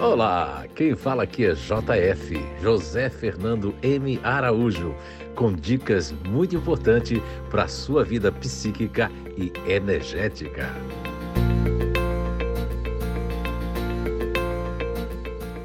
Olá, quem fala aqui é JF, José Fernando M. Araújo, com dicas muito importantes para a sua vida psíquica e energética.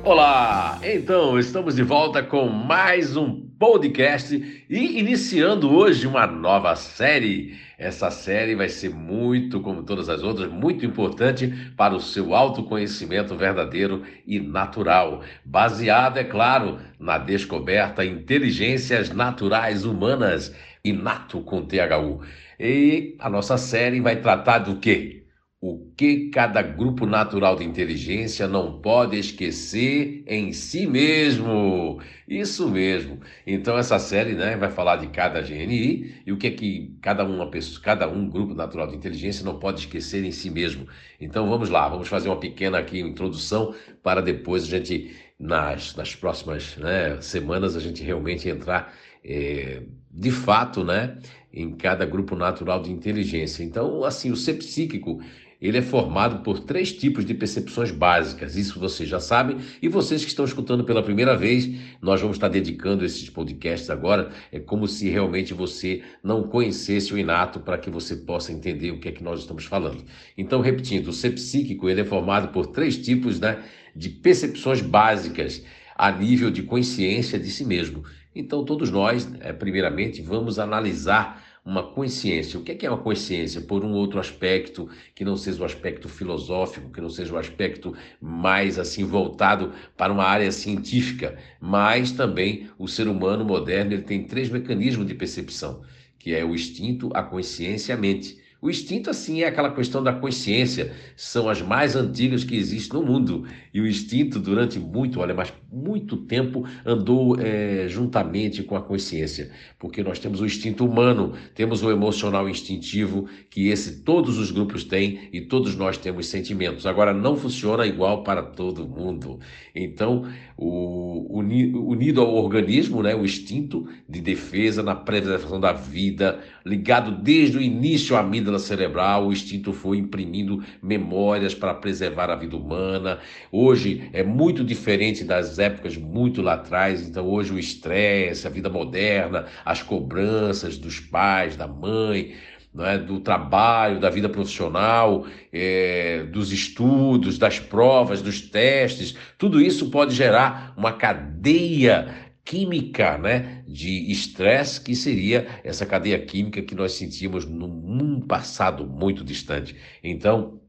Olá! Então, estamos de volta com mais um podcast e iniciando hoje uma nova série. Essa série vai ser muito, como todas as outras, muito importante para o seu autoconhecimento verdadeiro e natural, baseado, é claro, na descoberta inteligências naturais humanas, inato com THU. E a nossa série vai tratar do quê? O que cada grupo natural de inteligência não pode esquecer em si mesmo. Isso mesmo. Então essa série, né, vai falar de cada GNI e o que é que cada uma pessoa, cada um grupo natural de inteligência não pode esquecer em si mesmo. Então vamos lá, vamos fazer uma pequena aqui introdução para depois a gente nas, nas próximas né, semanas a gente realmente entrar é, de fato, né, em cada grupo natural de inteligência. Então, assim, o ser psíquico ele é formado por três tipos de percepções básicas, isso vocês já sabem, e vocês que estão escutando pela primeira vez, nós vamos estar dedicando esses podcasts agora, é como se realmente você não conhecesse o inato para que você possa entender o que é que nós estamos falando. Então, repetindo, o ser psíquico ele é formado por três tipos né, de percepções básicas a nível de consciência de si mesmo. Então, todos nós, é, primeiramente, vamos analisar uma consciência. O que é, que é uma consciência? Por um outro aspecto que não seja o aspecto filosófico, que não seja o aspecto mais assim voltado para uma área científica, mas também o ser humano moderno ele tem três mecanismos de percepção, que é o instinto, a consciência e a mente. O instinto, assim, é aquela questão da consciência. São as mais antigas que existem no mundo. E o instinto, durante muito, olha, mas muito tempo, andou é, juntamente com a consciência. Porque nós temos o instinto humano, temos o emocional instintivo, que esse todos os grupos têm e todos nós temos sentimentos. Agora, não funciona igual para todo mundo. Então, o, unido ao organismo, né, o instinto de defesa na preservação da vida, ligado desde o início à amígdala cerebral, o instinto foi imprimindo memórias para preservar a vida humana. Hoje é muito diferente das épocas muito lá atrás, então hoje o estresse, a vida moderna, as cobranças dos pais, da mãe, é, do trabalho, da vida profissional, é, dos estudos, das provas, dos testes, tudo isso pode gerar uma cadeia química né, de estresse, que seria essa cadeia química que nós sentimos num passado muito distante. Então,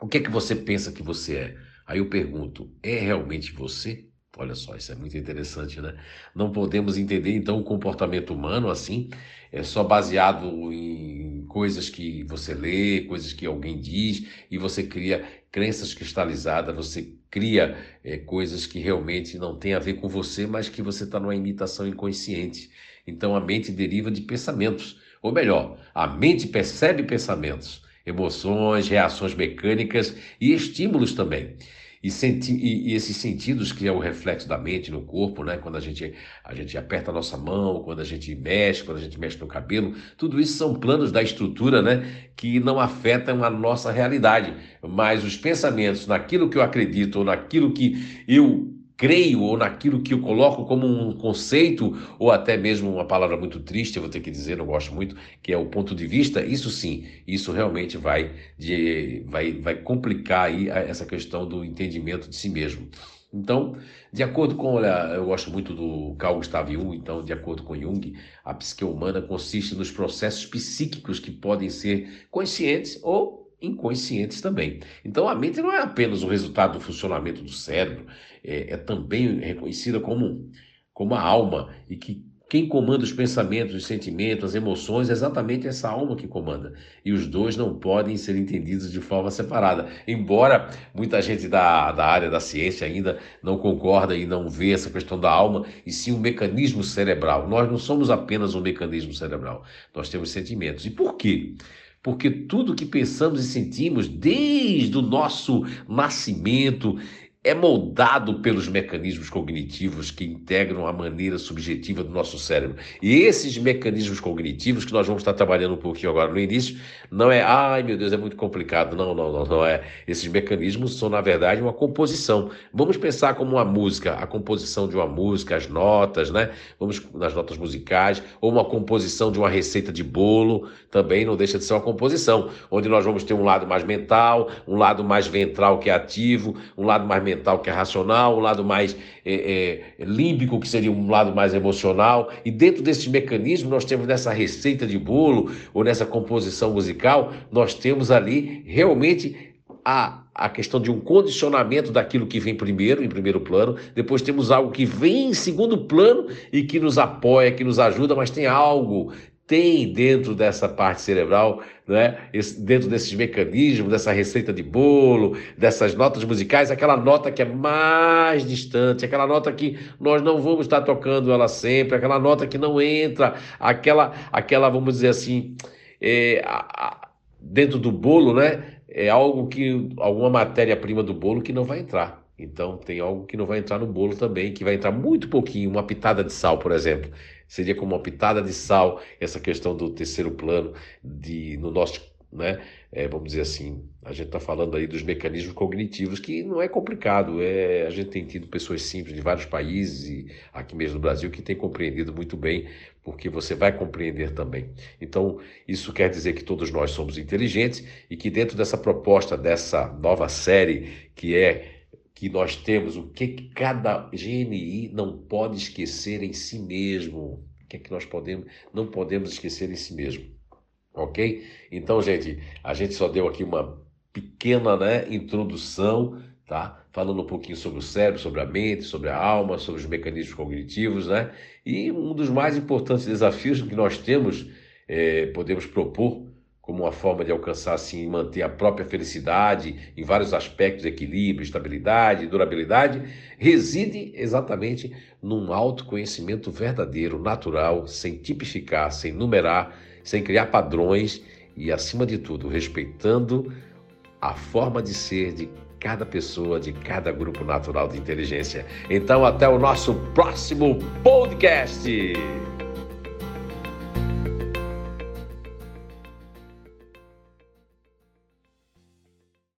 o que é que você pensa que você é? Aí eu pergunto, é realmente você? Olha só, isso é muito interessante, né? Não podemos entender então o comportamento humano assim, é só baseado em coisas que você lê, coisas que alguém diz e você cria crenças cristalizadas, você cria é, coisas que realmente não têm a ver com você, mas que você está numa imitação inconsciente. Então a mente deriva de pensamentos, ou melhor, a mente percebe pensamentos, emoções, reações mecânicas e estímulos também. E, senti, e, e, esses sentidos que é o reflexo da mente no corpo, né? Quando a gente, a gente aperta a nossa mão, quando a gente mexe, quando a gente mexe no cabelo, tudo isso são planos da estrutura, né? Que não afetam a nossa realidade. Mas os pensamentos naquilo que eu acredito ou naquilo que eu creio ou naquilo que eu coloco como um conceito ou até mesmo uma palavra muito triste, eu vou ter que dizer, não gosto muito, que é o ponto de vista, isso sim, isso realmente vai, de, vai, vai complicar aí essa questão do entendimento de si mesmo. Então, de acordo com, olha, eu gosto muito do Carl Gustav Jung, então, de acordo com Jung, a psique humana consiste nos processos psíquicos que podem ser conscientes ou inconscientes também. Então a mente não é apenas o resultado do funcionamento do cérebro, é, é também reconhecida como, como a alma e que quem comanda os pensamentos, os sentimentos, as emoções é exatamente essa alma que comanda. E os dois não podem ser entendidos de forma separada. Embora muita gente da, da área da ciência ainda não concorda e não vê essa questão da alma, e sim um mecanismo cerebral. Nós não somos apenas um mecanismo cerebral, nós temos sentimentos. E por quê? Porque tudo que pensamos e sentimos desde o nosso nascimento é moldado pelos mecanismos cognitivos que integram a maneira subjetiva do nosso cérebro. E esses mecanismos cognitivos que nós vamos estar trabalhando um pouquinho agora no início, não é, ai meu Deus, é muito complicado. Não, não, não, não é. Esses mecanismos são, na verdade, uma composição. Vamos pensar como uma música, a composição de uma música, as notas, né? Vamos nas notas musicais, ou uma composição de uma receita de bolo, também não deixa de ser uma composição, onde nós vamos ter um lado mais mental, um lado mais ventral que é ativo, um lado mais mental que é racional, um lado mais é, é, límbico que seria um lado mais emocional. E dentro desse mecanismo nós temos nessa receita de bolo ou nessa composição musical, nós temos ali realmente a, a questão de um condicionamento daquilo que vem primeiro, em primeiro plano, depois temos algo que vem em segundo plano e que nos apoia, que nos ajuda, mas tem algo tem dentro dessa parte cerebral, né, dentro desses mecanismos, dessa receita de bolo, dessas notas musicais, aquela nota que é mais distante, aquela nota que nós não vamos estar tocando ela sempre, aquela nota que não entra, aquela, aquela vamos dizer assim, é, a, a, dentro do bolo, né, é algo que, alguma matéria-prima do bolo que não vai entrar. Então tem algo que não vai entrar no bolo também, que vai entrar muito pouquinho, uma pitada de sal, por exemplo seria como uma pitada de sal essa questão do terceiro plano de no nosso né? É, vamos dizer assim, a gente está falando aí dos mecanismos cognitivos, que não é complicado. É, a gente tem tido pessoas simples de vários países e aqui mesmo no Brasil que têm compreendido muito bem, porque você vai compreender também. Então, isso quer dizer que todos nós somos inteligentes e que dentro dessa proposta, dessa nova série, que é que nós temos, o que, cada GNI não pode esquecer em si mesmo. O que é que nós podemos, não podemos esquecer em si mesmo. Ok? Então, gente, a gente só deu aqui uma pequena né, introdução, tá? Falando um pouquinho sobre o cérebro, sobre a mente, sobre a alma, sobre os mecanismos cognitivos, né? E um dos mais importantes desafios que nós temos, é, podemos propor como uma forma de alcançar assim manter a própria felicidade em vários aspectos, equilíbrio, estabilidade, durabilidade, reside exatamente num autoconhecimento verdadeiro, natural, sem tipificar, sem numerar, sem criar padrões e acima de tudo, respeitando a forma de ser de cada pessoa, de cada grupo natural de inteligência. Então, até o nosso próximo podcast.